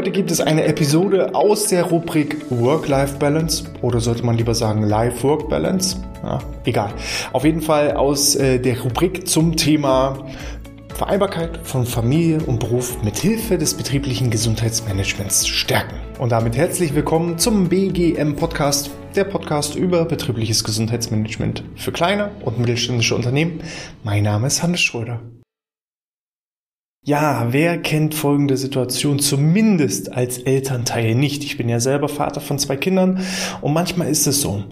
Heute gibt es eine Episode aus der Rubrik Work-Life-Balance oder sollte man lieber sagen Life-Work-Balance? Ja, egal. Auf jeden Fall aus äh, der Rubrik zum Thema Vereinbarkeit von Familie und Beruf mit Hilfe des betrieblichen Gesundheitsmanagements stärken. Und damit herzlich willkommen zum BGM Podcast, der Podcast über betriebliches Gesundheitsmanagement für kleine und mittelständische Unternehmen. Mein Name ist Hannes Schröder. Ja, wer kennt folgende Situation zumindest als Elternteil nicht? Ich bin ja selber Vater von zwei Kindern und manchmal ist es so.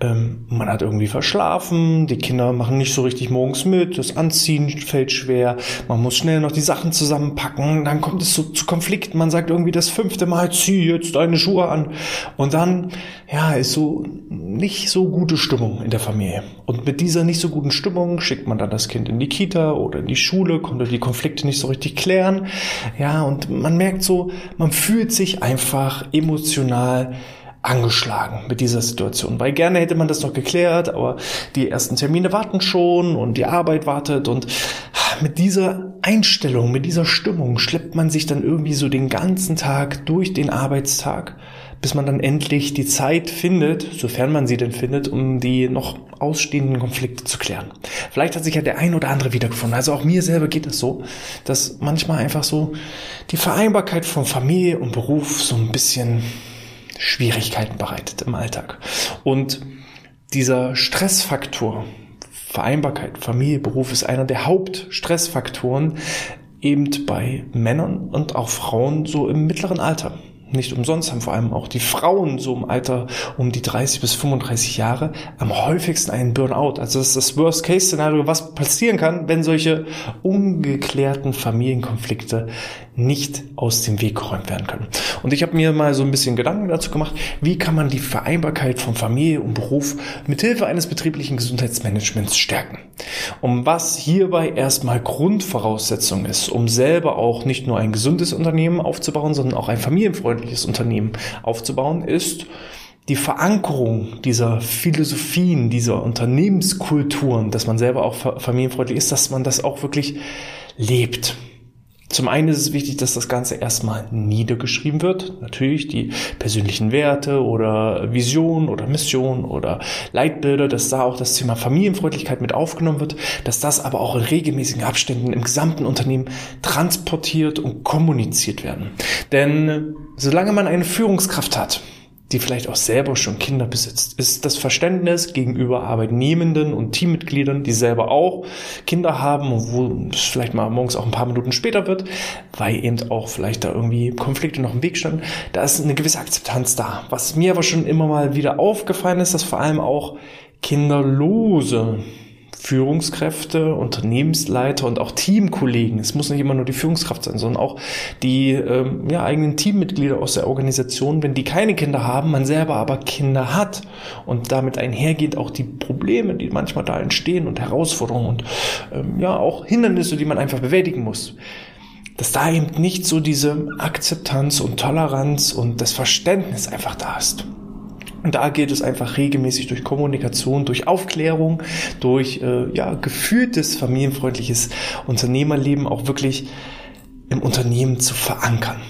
Ähm, man hat irgendwie verschlafen, die Kinder machen nicht so richtig morgens mit, das Anziehen fällt schwer, man muss schnell noch die Sachen zusammenpacken, dann kommt es so zu Konflikten, man sagt irgendwie das fünfte Mal, zieh jetzt deine Schuhe an und dann, ja, ist so nicht so gute Stimmung in der Familie. Und mit dieser nicht so guten Stimmung schickt man dann das Kind in die Kita oder in die Schule, konnte die Konflikte nicht so richtig klären. Ja, und man merkt so, man fühlt sich einfach emotional angeschlagen mit dieser Situation, weil gerne hätte man das noch geklärt, aber die ersten Termine warten schon und die Arbeit wartet und mit dieser Einstellung, mit dieser Stimmung schleppt man sich dann irgendwie so den ganzen Tag durch den Arbeitstag bis man dann endlich die Zeit findet, sofern man sie denn findet, um die noch ausstehenden Konflikte zu klären. Vielleicht hat sich ja der ein oder andere wiedergefunden. Also auch mir selber geht es so, dass manchmal einfach so die Vereinbarkeit von Familie und Beruf so ein bisschen Schwierigkeiten bereitet im Alltag. Und dieser Stressfaktor, Vereinbarkeit, Familie, Beruf ist einer der Hauptstressfaktoren eben bei Männern und auch Frauen so im mittleren Alter. Nicht umsonst haben vor allem auch die Frauen so im Alter um die 30 bis 35 Jahre am häufigsten einen Burnout. Also das ist das Worst-Case-Szenario, was passieren kann, wenn solche ungeklärten Familienkonflikte nicht aus dem Weg geräumt werden können. Und ich habe mir mal so ein bisschen Gedanken dazu gemacht, wie kann man die Vereinbarkeit von Familie und Beruf mithilfe eines betrieblichen Gesundheitsmanagements stärken. Um was hierbei erstmal Grundvoraussetzung ist, um selber auch nicht nur ein gesundes Unternehmen aufzubauen, sondern auch ein familienfreundliches Unternehmen aufzubauen, ist die Verankerung dieser Philosophien, dieser Unternehmenskulturen, dass man selber auch familienfreundlich ist, dass man das auch wirklich lebt. Zum einen ist es wichtig, dass das Ganze erstmal niedergeschrieben wird. Natürlich die persönlichen Werte oder Vision oder Mission oder Leitbilder, dass da auch das Thema Familienfreundlichkeit mit aufgenommen wird, dass das aber auch in regelmäßigen Abständen im gesamten Unternehmen transportiert und kommuniziert werden. Denn solange man eine Führungskraft hat, die vielleicht auch selber schon Kinder besitzt, ist das Verständnis gegenüber Arbeitnehmenden und Teammitgliedern, die selber auch Kinder haben wo es vielleicht mal morgens auch ein paar Minuten später wird, weil eben auch vielleicht da irgendwie Konflikte noch im Weg standen, da ist eine gewisse Akzeptanz da. Was mir aber schon immer mal wieder aufgefallen ist, dass vor allem auch kinderlose Führungskräfte, Unternehmensleiter und auch Teamkollegen. Es muss nicht immer nur die Führungskraft sein, sondern auch die ähm, ja, eigenen Teammitglieder aus der Organisation, wenn die keine Kinder haben, man selber aber Kinder hat und damit einhergeht auch die Probleme, die manchmal da entstehen und Herausforderungen und ähm, ja auch Hindernisse, die man einfach bewältigen muss dass da eben nicht so diese Akzeptanz und Toleranz und das Verständnis einfach da ist. Und da geht es einfach regelmäßig durch Kommunikation, durch Aufklärung, durch äh, ja, gefühltes, familienfreundliches Unternehmerleben auch wirklich im Unternehmen zu verankern.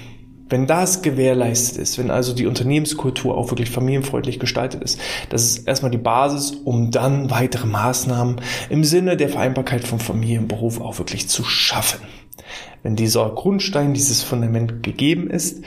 Wenn das gewährleistet ist, wenn also die Unternehmenskultur auch wirklich familienfreundlich gestaltet ist, das ist erstmal die Basis, um dann weitere Maßnahmen im Sinne der Vereinbarkeit von Familie und Beruf auch wirklich zu schaffen. Wenn dieser Grundstein, dieses Fundament gegeben ist,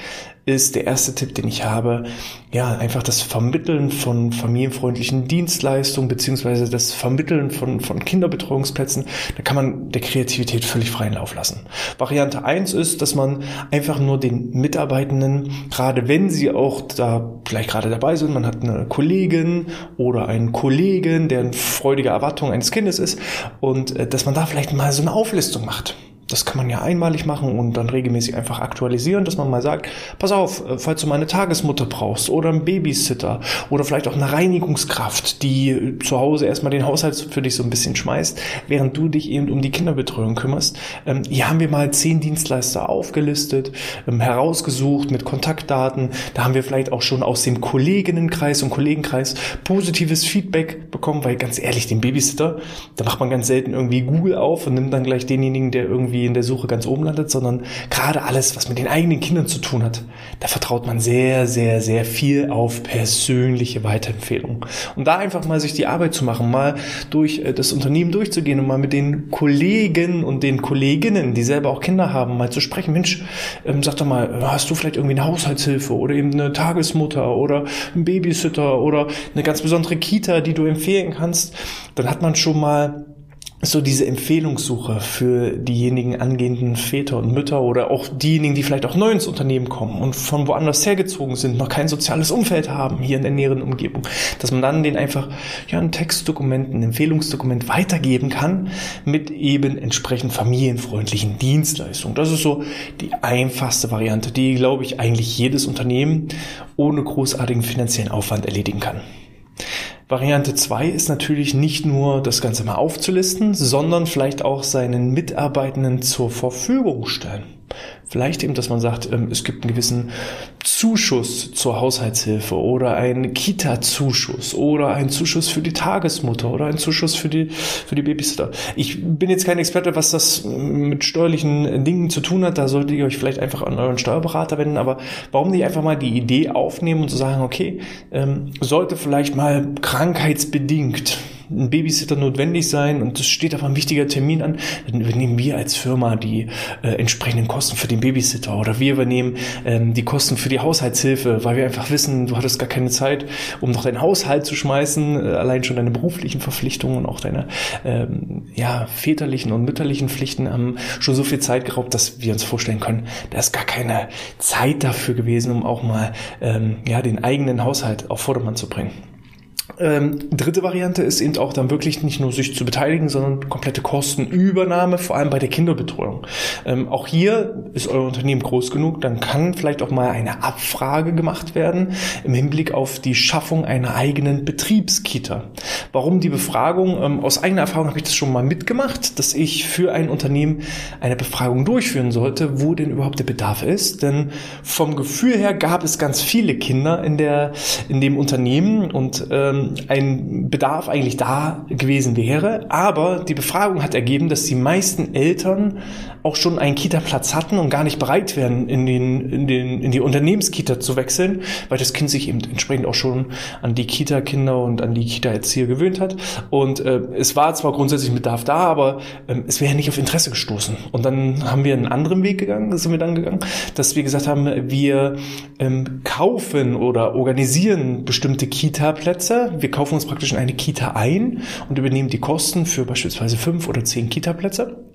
ist der erste Tipp, den ich habe, ja, einfach das Vermitteln von familienfreundlichen Dienstleistungen beziehungsweise das Vermitteln von, von Kinderbetreuungsplätzen. Da kann man der Kreativität völlig freien Lauf lassen. Variante eins ist, dass man einfach nur den Mitarbeitenden, gerade wenn sie auch da vielleicht gerade dabei sind, man hat eine Kollegin oder einen Kollegen, der eine freudige Erwartung eines Kindes ist und äh, dass man da vielleicht mal so eine Auflistung macht das kann man ja einmalig machen und dann regelmäßig einfach aktualisieren, dass man mal sagt, pass auf, äh, falls du mal eine Tagesmutter brauchst oder einen Babysitter oder vielleicht auch eine Reinigungskraft, die zu Hause erstmal den Haushalt für dich so ein bisschen schmeißt, während du dich eben um die Kinderbetreuung kümmerst. Ähm, hier haben wir mal zehn Dienstleister aufgelistet, ähm, herausgesucht mit Kontaktdaten. Da haben wir vielleicht auch schon aus dem Kolleginnenkreis und Kollegenkreis positives Feedback bekommen, weil ganz ehrlich, den Babysitter, da macht man ganz selten irgendwie Google auf und nimmt dann gleich denjenigen, der irgendwie irgendwie in der Suche ganz oben landet, sondern gerade alles, was mit den eigenen Kindern zu tun hat, da vertraut man sehr, sehr, sehr viel auf persönliche Weiterempfehlungen. Und da einfach mal sich die Arbeit zu machen, mal durch äh, das Unternehmen durchzugehen und mal mit den Kollegen und den Kolleginnen, die selber auch Kinder haben, mal zu sprechen. Mensch, ähm, sag doch mal, hast du vielleicht irgendwie eine Haushaltshilfe oder eben eine Tagesmutter oder ein Babysitter oder eine ganz besondere Kita, die du empfehlen kannst? Dann hat man schon mal so diese Empfehlungssuche für diejenigen angehenden Väter und Mütter oder auch diejenigen, die vielleicht auch neu ins Unternehmen kommen und von woanders hergezogen sind, noch kein soziales Umfeld haben hier in der näheren Umgebung, dass man dann den einfach ja ein Textdokument, ein Empfehlungsdokument weitergeben kann mit eben entsprechend familienfreundlichen Dienstleistungen. Das ist so die einfachste Variante, die glaube ich eigentlich jedes Unternehmen ohne großartigen finanziellen Aufwand erledigen kann. Variante 2 ist natürlich nicht nur das Ganze mal aufzulisten, sondern vielleicht auch seinen Mitarbeitenden zur Verfügung stellen. Vielleicht eben, dass man sagt, ähm, es gibt einen gewissen Zuschuss zur Haushaltshilfe oder einen Kita-Zuschuss oder einen Zuschuss für die Tagesmutter oder einen Zuschuss für die, für die Babysitter. Ich bin jetzt kein Experte, was das mit steuerlichen Dingen zu tun hat. Da solltet ihr euch vielleicht einfach an euren Steuerberater wenden. Aber warum nicht einfach mal die Idee aufnehmen und zu sagen, okay, ähm, sollte vielleicht mal krankheitsbedingt ein Babysitter notwendig sein und es steht aber ein wichtiger Termin an, dann übernehmen wir als Firma die äh, entsprechenden Kosten für den Babysitter oder wir übernehmen ähm, die Kosten für die Haushaltshilfe, weil wir einfach wissen, du hattest gar keine Zeit, um noch deinen Haushalt zu schmeißen, äh, allein schon deine beruflichen Verpflichtungen und auch deine ähm, ja, väterlichen und mütterlichen Pflichten haben schon so viel Zeit geraubt, dass wir uns vorstellen können, da ist gar keine Zeit dafür gewesen, um auch mal ähm, ja, den eigenen Haushalt auf Vordermann zu bringen. Ähm, dritte Variante ist eben auch dann wirklich nicht nur sich zu beteiligen, sondern komplette Kostenübernahme, vor allem bei der Kinderbetreuung. Ähm, auch hier ist euer Unternehmen groß genug, dann kann vielleicht auch mal eine Abfrage gemacht werden im Hinblick auf die Schaffung einer eigenen Betriebskita. Warum die Befragung? Ähm, aus eigener Erfahrung habe ich das schon mal mitgemacht, dass ich für ein Unternehmen eine Befragung durchführen sollte, wo denn überhaupt der Bedarf ist. Denn vom Gefühl her gab es ganz viele Kinder in der in dem Unternehmen und ähm, ein Bedarf eigentlich da gewesen wäre. Aber die Befragung hat ergeben, dass die meisten Eltern auch schon einen Kita-Platz hatten und gar nicht bereit wären, in, den, in, den, in die Unternehmenskita zu wechseln, weil das Kind sich eben entsprechend auch schon an die Kita-Kinder und an die Kita-Erzieher gewöhnt hat. Und äh, es war zwar grundsätzlich Bedarf da, aber ähm, es wäre nicht auf Interesse gestoßen. Und dann haben wir einen anderen Weg gegangen, sind wir dann gegangen, dass wir gesagt haben, wir ähm, kaufen oder organisieren bestimmte Kita-Plätze. Wir kaufen uns praktisch in eine Kita ein und übernehmen die Kosten für beispielsweise fünf oder zehn Kita-Plätze.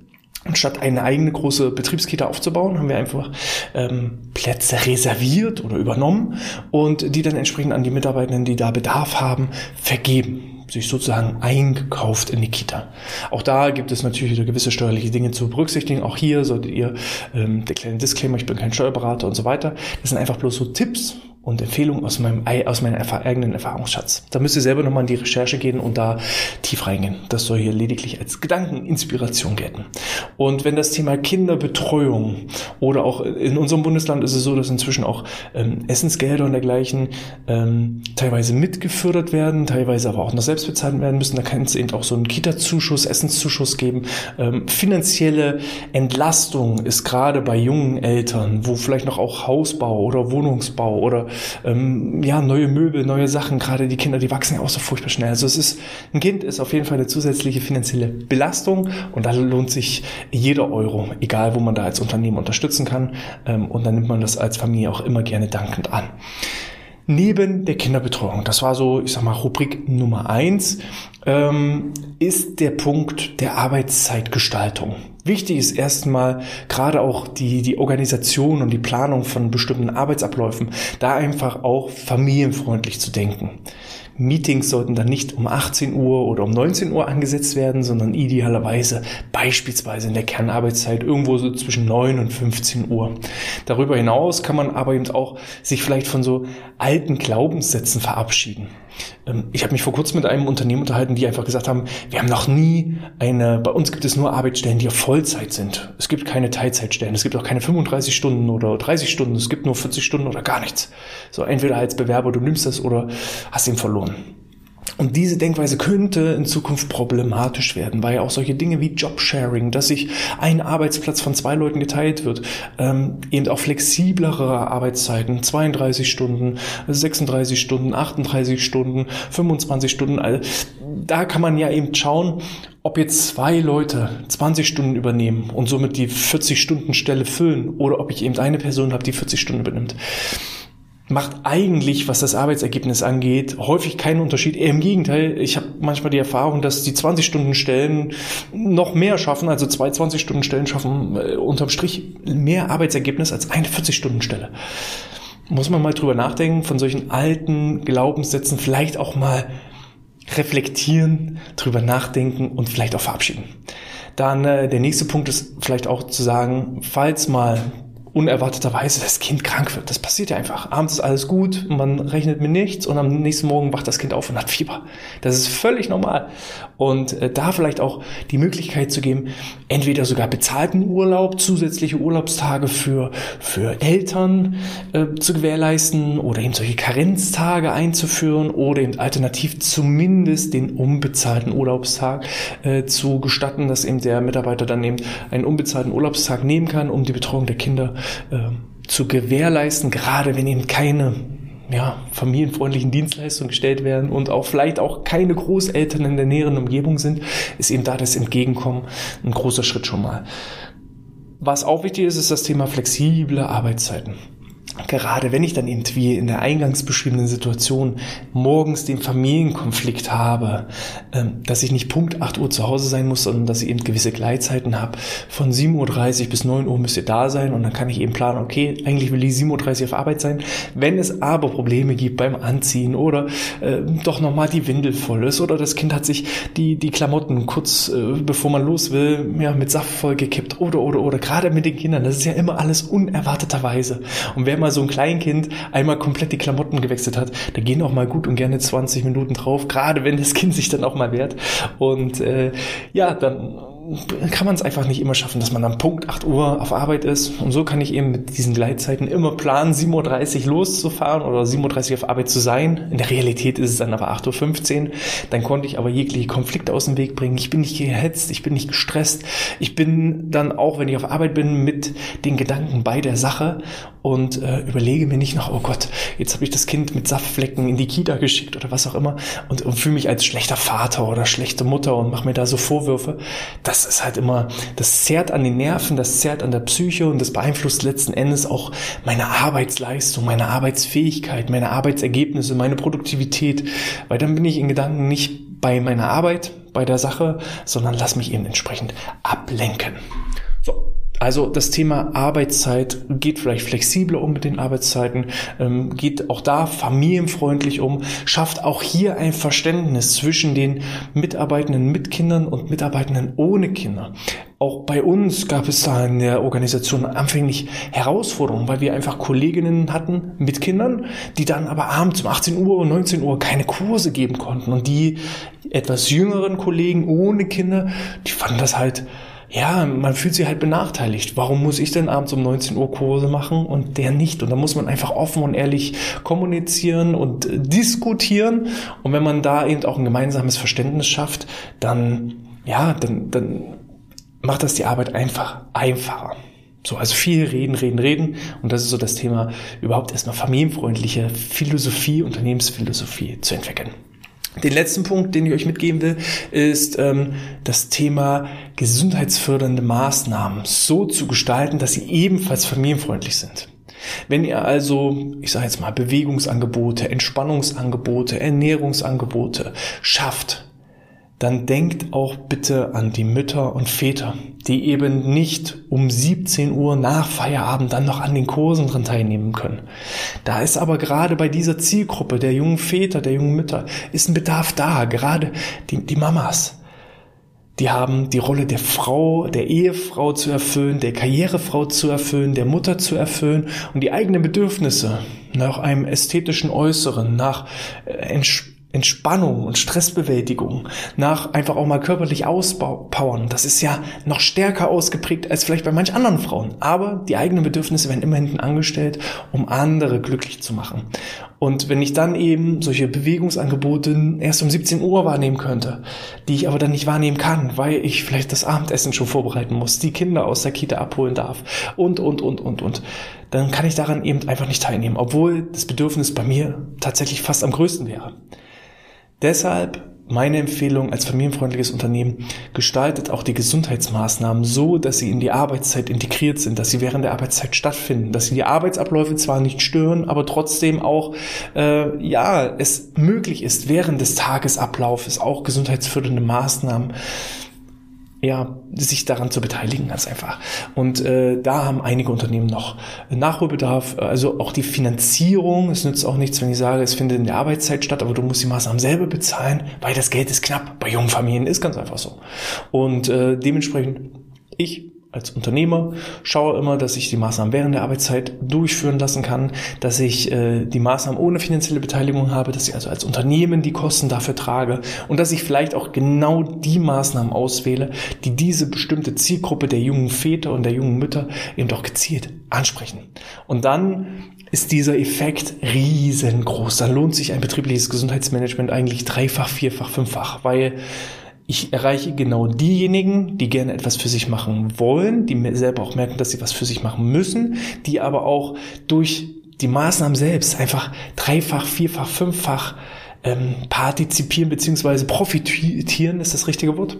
Anstatt eine eigene große Betriebskita aufzubauen, haben wir einfach ähm, Plätze reserviert oder übernommen und die dann entsprechend an die Mitarbeitenden, die da Bedarf haben, vergeben sich sozusagen eingekauft in die Kita. Auch da gibt es natürlich wieder gewisse steuerliche Dinge zu berücksichtigen. Auch hier solltet ihr ähm, der kleine Disclaimer, ich bin kein Steuerberater und so weiter. Das sind einfach bloß so Tipps und Empfehlungen aus meinem aus meinem eigenen Erfahrungsschatz. Da müsst ihr selber nochmal in die Recherche gehen und da tief reingehen. Das soll hier lediglich als Gedankeninspiration gelten. Und wenn das Thema Kinderbetreuung oder auch in unserem Bundesland ist es so, dass inzwischen auch ähm, Essensgelder und dergleichen ähm, teilweise mitgefördert werden, teilweise aber auch noch selbst bezahlt werden müssen. Da kann es eben auch so einen Kita-Zuschuss, Essenszuschuss geben. Ähm, finanzielle Entlastung ist gerade bei jungen Eltern, wo vielleicht noch auch Hausbau oder Wohnungsbau oder ähm, ja, neue Möbel, neue Sachen, gerade die Kinder, die wachsen ja auch so furchtbar schnell. Also es ist, ein Kind ist auf jeden Fall eine zusätzliche finanzielle Belastung und da lohnt sich jeder Euro, egal wo man da als Unternehmen unterstützen kann. Ähm, und dann nimmt man das als Familie auch immer gerne dankend an neben der Kinderbetreuung, das war so, ich sag mal, Rubrik Nummer eins, ähm, ist der Punkt der Arbeitszeitgestaltung. Wichtig ist erstmal gerade auch die, die Organisation und die Planung von bestimmten Arbeitsabläufen, da einfach auch familienfreundlich zu denken. Meetings sollten dann nicht um 18 Uhr oder um 19 Uhr angesetzt werden, sondern idealerweise beispielsweise in der Kernarbeitszeit irgendwo so zwischen 9 und 15 Uhr. Darüber hinaus kann man aber eben auch sich vielleicht von so alten Glaubenssätzen verabschieden. Ähm, ich habe mich vor kurzem mit einem Unternehmen unterhalten, die einfach gesagt haben, wir haben noch nie eine, bei uns gibt es nur Arbeitsstellen, die auf Vollzeit sind. Es gibt keine Teilzeitstellen, es gibt auch keine 35 Stunden oder 30 Stunden, es gibt nur 40 Stunden oder gar nichts. So entweder als Bewerber, du nimmst das oder hast ihn verloren. Und diese Denkweise könnte in Zukunft problematisch werden, weil auch solche Dinge wie Jobsharing, dass sich ein Arbeitsplatz von zwei Leuten geteilt wird, ähm, eben auch flexiblere Arbeitszeiten, 32 Stunden, 36 Stunden, 38 Stunden, 25 Stunden, also da kann man ja eben schauen, ob jetzt zwei Leute 20 Stunden übernehmen und somit die 40 Stunden Stelle füllen oder ob ich eben eine Person habe, die 40 Stunden übernimmt macht eigentlich, was das Arbeitsergebnis angeht, häufig keinen Unterschied. Eher im Gegenteil, ich habe manchmal die Erfahrung, dass die 20-Stunden-Stellen noch mehr schaffen, also zwei 20-Stunden-Stellen schaffen äh, unterm Strich mehr Arbeitsergebnis als eine 40-Stunden-Stelle. Muss man mal drüber nachdenken, von solchen alten Glaubenssätzen vielleicht auch mal reflektieren, drüber nachdenken und vielleicht auch verabschieden. Dann äh, der nächste Punkt ist vielleicht auch zu sagen, falls mal unerwarteterweise das Kind krank wird. Das passiert ja einfach. Abends ist alles gut, man rechnet mit nichts und am nächsten Morgen wacht das Kind auf und hat Fieber. Das ist völlig normal. Und äh, da vielleicht auch die Möglichkeit zu geben, entweder sogar bezahlten Urlaub, zusätzliche Urlaubstage für, für Eltern äh, zu gewährleisten oder eben solche Karenztage einzuführen oder eben alternativ zumindest den unbezahlten Urlaubstag äh, zu gestatten, dass eben der Mitarbeiter dann eben einen unbezahlten Urlaubstag nehmen kann, um die Betreuung der Kinder äh, zu gewährleisten, gerade wenn eben keine ja, familienfreundlichen Dienstleistungen gestellt werden und auch vielleicht auch keine Großeltern in der näheren Umgebung sind, ist eben da das Entgegenkommen ein großer Schritt schon mal. Was auch wichtig ist, ist das Thema flexible Arbeitszeiten gerade wenn ich dann eben wie in der eingangs beschriebenen Situation morgens den Familienkonflikt habe, ähm, dass ich nicht Punkt 8 Uhr zu Hause sein muss, sondern dass ich eben gewisse Gleitzeiten habe. Von 7.30 Uhr bis 9 Uhr müsst ihr da sein und dann kann ich eben planen, okay, eigentlich will ich 7.30 Uhr auf Arbeit sein. Wenn es aber Probleme gibt beim Anziehen oder äh, doch nochmal die Windel voll ist oder das Kind hat sich die, die Klamotten kurz äh, bevor man los will, ja, mit Saft voll gekippt oder, oder, oder, gerade mit den Kindern, das ist ja immer alles unerwarteterweise. Und wer mal so ein Kleinkind einmal komplett die Klamotten gewechselt hat, da gehen auch mal gut und gerne 20 Minuten drauf, gerade wenn das Kind sich dann auch mal wehrt. Und äh, ja, dann kann man es einfach nicht immer schaffen, dass man am Punkt 8 Uhr auf Arbeit ist. Und so kann ich eben mit diesen Gleitzeiten immer planen, 7.30 Uhr loszufahren oder 7.30 Uhr auf Arbeit zu sein. In der Realität ist es dann aber 8.15 Uhr. Dann konnte ich aber jegliche Konflikte aus dem Weg bringen. Ich bin nicht gehetzt, ich bin nicht gestresst. Ich bin dann auch, wenn ich auf Arbeit bin, mit den Gedanken bei der Sache und äh, überlege mir nicht noch, oh Gott, jetzt habe ich das Kind mit Saftflecken in die Kita geschickt oder was auch immer und, und fühle mich als schlechter Vater oder schlechte Mutter und mache mir da so Vorwürfe. Das das ist halt immer, das zerrt an den Nerven, das zerrt an der Psyche und das beeinflusst letzten Endes auch meine Arbeitsleistung, meine Arbeitsfähigkeit, meine Arbeitsergebnisse, meine Produktivität, weil dann bin ich in Gedanken nicht bei meiner Arbeit, bei der Sache, sondern lass mich eben entsprechend ablenken. So, also das Thema Arbeitszeit geht vielleicht flexibler um mit den Arbeitszeiten, ähm, geht auch da familienfreundlich um, schafft auch hier ein Verständnis zwischen den Mitarbeitenden mit Kindern und Mitarbeitenden ohne Kinder. Auch bei uns gab es da in der Organisation anfänglich Herausforderungen, weil wir einfach Kolleginnen hatten mit Kindern, die dann aber abends um 18 Uhr und 19 Uhr keine Kurse geben konnten. Und die etwas jüngeren Kollegen ohne Kinder, die fanden das halt ja, man fühlt sich halt benachteiligt. Warum muss ich denn abends um 19 Uhr Kurse machen und der nicht? Und da muss man einfach offen und ehrlich kommunizieren und diskutieren. Und wenn man da eben auch ein gemeinsames Verständnis schafft, dann, ja, dann, dann macht das die Arbeit einfach einfacher. So, also viel reden, reden, reden. Und das ist so das Thema, überhaupt erstmal familienfreundliche Philosophie, Unternehmensphilosophie zu entwickeln. Den letzten Punkt, den ich euch mitgeben will, ist ähm, das Thema gesundheitsfördernde Maßnahmen so zu gestalten, dass sie ebenfalls familienfreundlich sind. Wenn ihr also, ich sage jetzt mal, Bewegungsangebote, Entspannungsangebote, Ernährungsangebote schafft, dann denkt auch bitte an die Mütter und Väter, die eben nicht um 17 Uhr nach Feierabend dann noch an den Kursen dran teilnehmen können. Da ist aber gerade bei dieser Zielgruppe der jungen Väter, der jungen Mütter, ist ein Bedarf da, gerade die, die Mamas. Die haben die Rolle der Frau, der Ehefrau zu erfüllen, der Karrierefrau zu erfüllen, der Mutter zu erfüllen und die eigenen Bedürfnisse nach einem ästhetischen Äußeren, nach äh, Entspannung und Stressbewältigung, nach einfach auch mal körperlich auspowern. Das ist ja noch stärker ausgeprägt als vielleicht bei manch anderen Frauen. Aber die eigenen Bedürfnisse werden immer hinten angestellt, um andere glücklich zu machen. Und wenn ich dann eben solche Bewegungsangebote erst um 17 Uhr wahrnehmen könnte, die ich aber dann nicht wahrnehmen kann, weil ich vielleicht das Abendessen schon vorbereiten muss, die Kinder aus der Kita abholen darf und, und, und, und, und, dann kann ich daran eben einfach nicht teilnehmen, obwohl das Bedürfnis bei mir tatsächlich fast am größten wäre. Deshalb meine Empfehlung als familienfreundliches Unternehmen, gestaltet auch die Gesundheitsmaßnahmen so, dass sie in die Arbeitszeit integriert sind, dass sie während der Arbeitszeit stattfinden, dass sie die Arbeitsabläufe zwar nicht stören, aber trotzdem auch, äh, ja, es möglich ist, während des Tagesablaufes auch gesundheitsfördernde Maßnahmen ja, sich daran zu beteiligen, ganz einfach. Und äh, da haben einige Unternehmen noch Nachholbedarf. Also auch die Finanzierung, es nützt auch nichts, wenn ich sage, es findet in der Arbeitszeit statt, aber du musst die Maßnahmen selber bezahlen, weil das Geld ist knapp. Bei jungen Familien ist ganz einfach so. Und äh, dementsprechend, ich als Unternehmer schaue immer, dass ich die Maßnahmen während der Arbeitszeit durchführen lassen kann, dass ich äh, die Maßnahmen ohne finanzielle Beteiligung habe, dass ich also als Unternehmen die Kosten dafür trage und dass ich vielleicht auch genau die Maßnahmen auswähle, die diese bestimmte Zielgruppe der jungen Väter und der jungen Mütter eben doch gezielt ansprechen. Und dann ist dieser Effekt riesengroß. Dann lohnt sich ein betriebliches Gesundheitsmanagement eigentlich dreifach, vierfach, fünffach, weil ich erreiche genau diejenigen, die gerne etwas für sich machen wollen, die selber auch merken, dass sie was für sich machen müssen, die aber auch durch die Maßnahmen selbst einfach dreifach, vierfach, fünffach ähm, partizipieren beziehungsweise profitieren, ist das richtige Wort?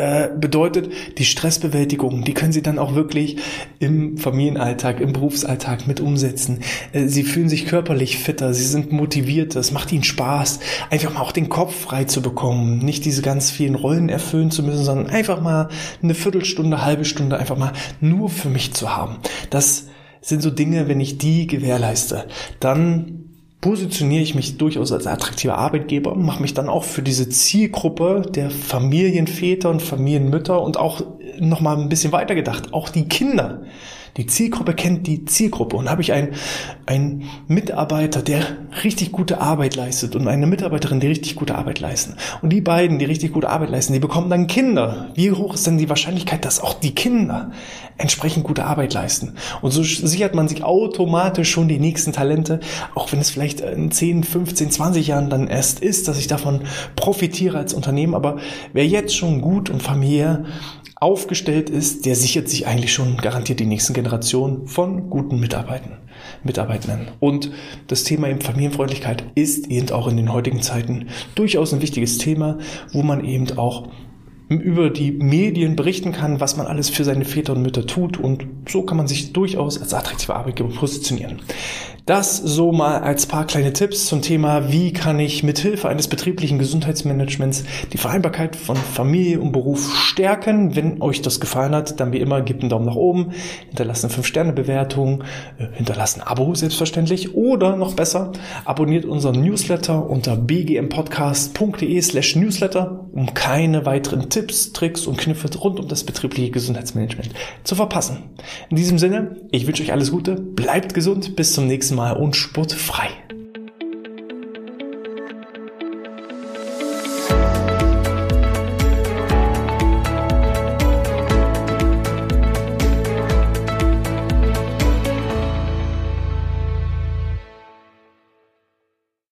Äh, bedeutet, die Stressbewältigung, die können sie dann auch wirklich im Familienalltag, im Berufsalltag mit umsetzen. Äh, sie fühlen sich körperlich fitter, sie sind motiviert, es macht ihnen Spaß, einfach mal auch den Kopf frei zu bekommen, nicht diese ganz vielen Rollen erfüllen zu müssen, sondern einfach mal eine Viertelstunde, halbe Stunde einfach mal nur für mich zu haben. Das sind so Dinge, wenn ich die gewährleiste, dann positioniere ich mich durchaus als attraktiver Arbeitgeber, mache mich dann auch für diese Zielgruppe der Familienväter und Familienmütter und auch nochmal ein bisschen weiter gedacht, auch die Kinder die Zielgruppe kennt die Zielgruppe und habe ich einen, einen Mitarbeiter, der richtig gute Arbeit leistet und eine Mitarbeiterin, die richtig gute Arbeit leisten. Und die beiden, die richtig gute Arbeit leisten, die bekommen dann Kinder. Wie hoch ist denn die Wahrscheinlichkeit, dass auch die Kinder entsprechend gute Arbeit leisten? Und so sichert man sich automatisch schon die nächsten Talente, auch wenn es vielleicht in 10, 15, 20 Jahren dann erst ist, dass ich davon profitiere als Unternehmen. Aber wer jetzt schon gut und familiär aufgestellt ist, der sichert sich eigentlich schon garantiert die nächsten Generationen von guten Mitarbeitern, Mitarbeitenden. Und das Thema eben Familienfreundlichkeit ist eben auch in den heutigen Zeiten durchaus ein wichtiges Thema, wo man eben auch über die Medien berichten kann, was man alles für seine Väter und Mütter tut und so kann man sich durchaus als attraktiver Arbeitgeber positionieren. Das so mal als paar kleine Tipps zum Thema, wie kann ich mithilfe eines betrieblichen Gesundheitsmanagements die Vereinbarkeit von Familie und Beruf stärken. Wenn euch das gefallen hat, dann wie immer gebt einen Daumen nach oben, hinterlasst eine 5-Sterne-Bewertung, äh, hinterlasst ein Abo selbstverständlich oder noch besser, abonniert unseren Newsletter unter bgmpodcast.de slash newsletter, um keine weiteren Tipps, Tricks und Kniffe rund um das betriebliche Gesundheitsmanagement zu verpassen. In diesem Sinne, ich wünsche euch alles Gute, bleibt gesund, bis zum nächsten mal und sportfrei.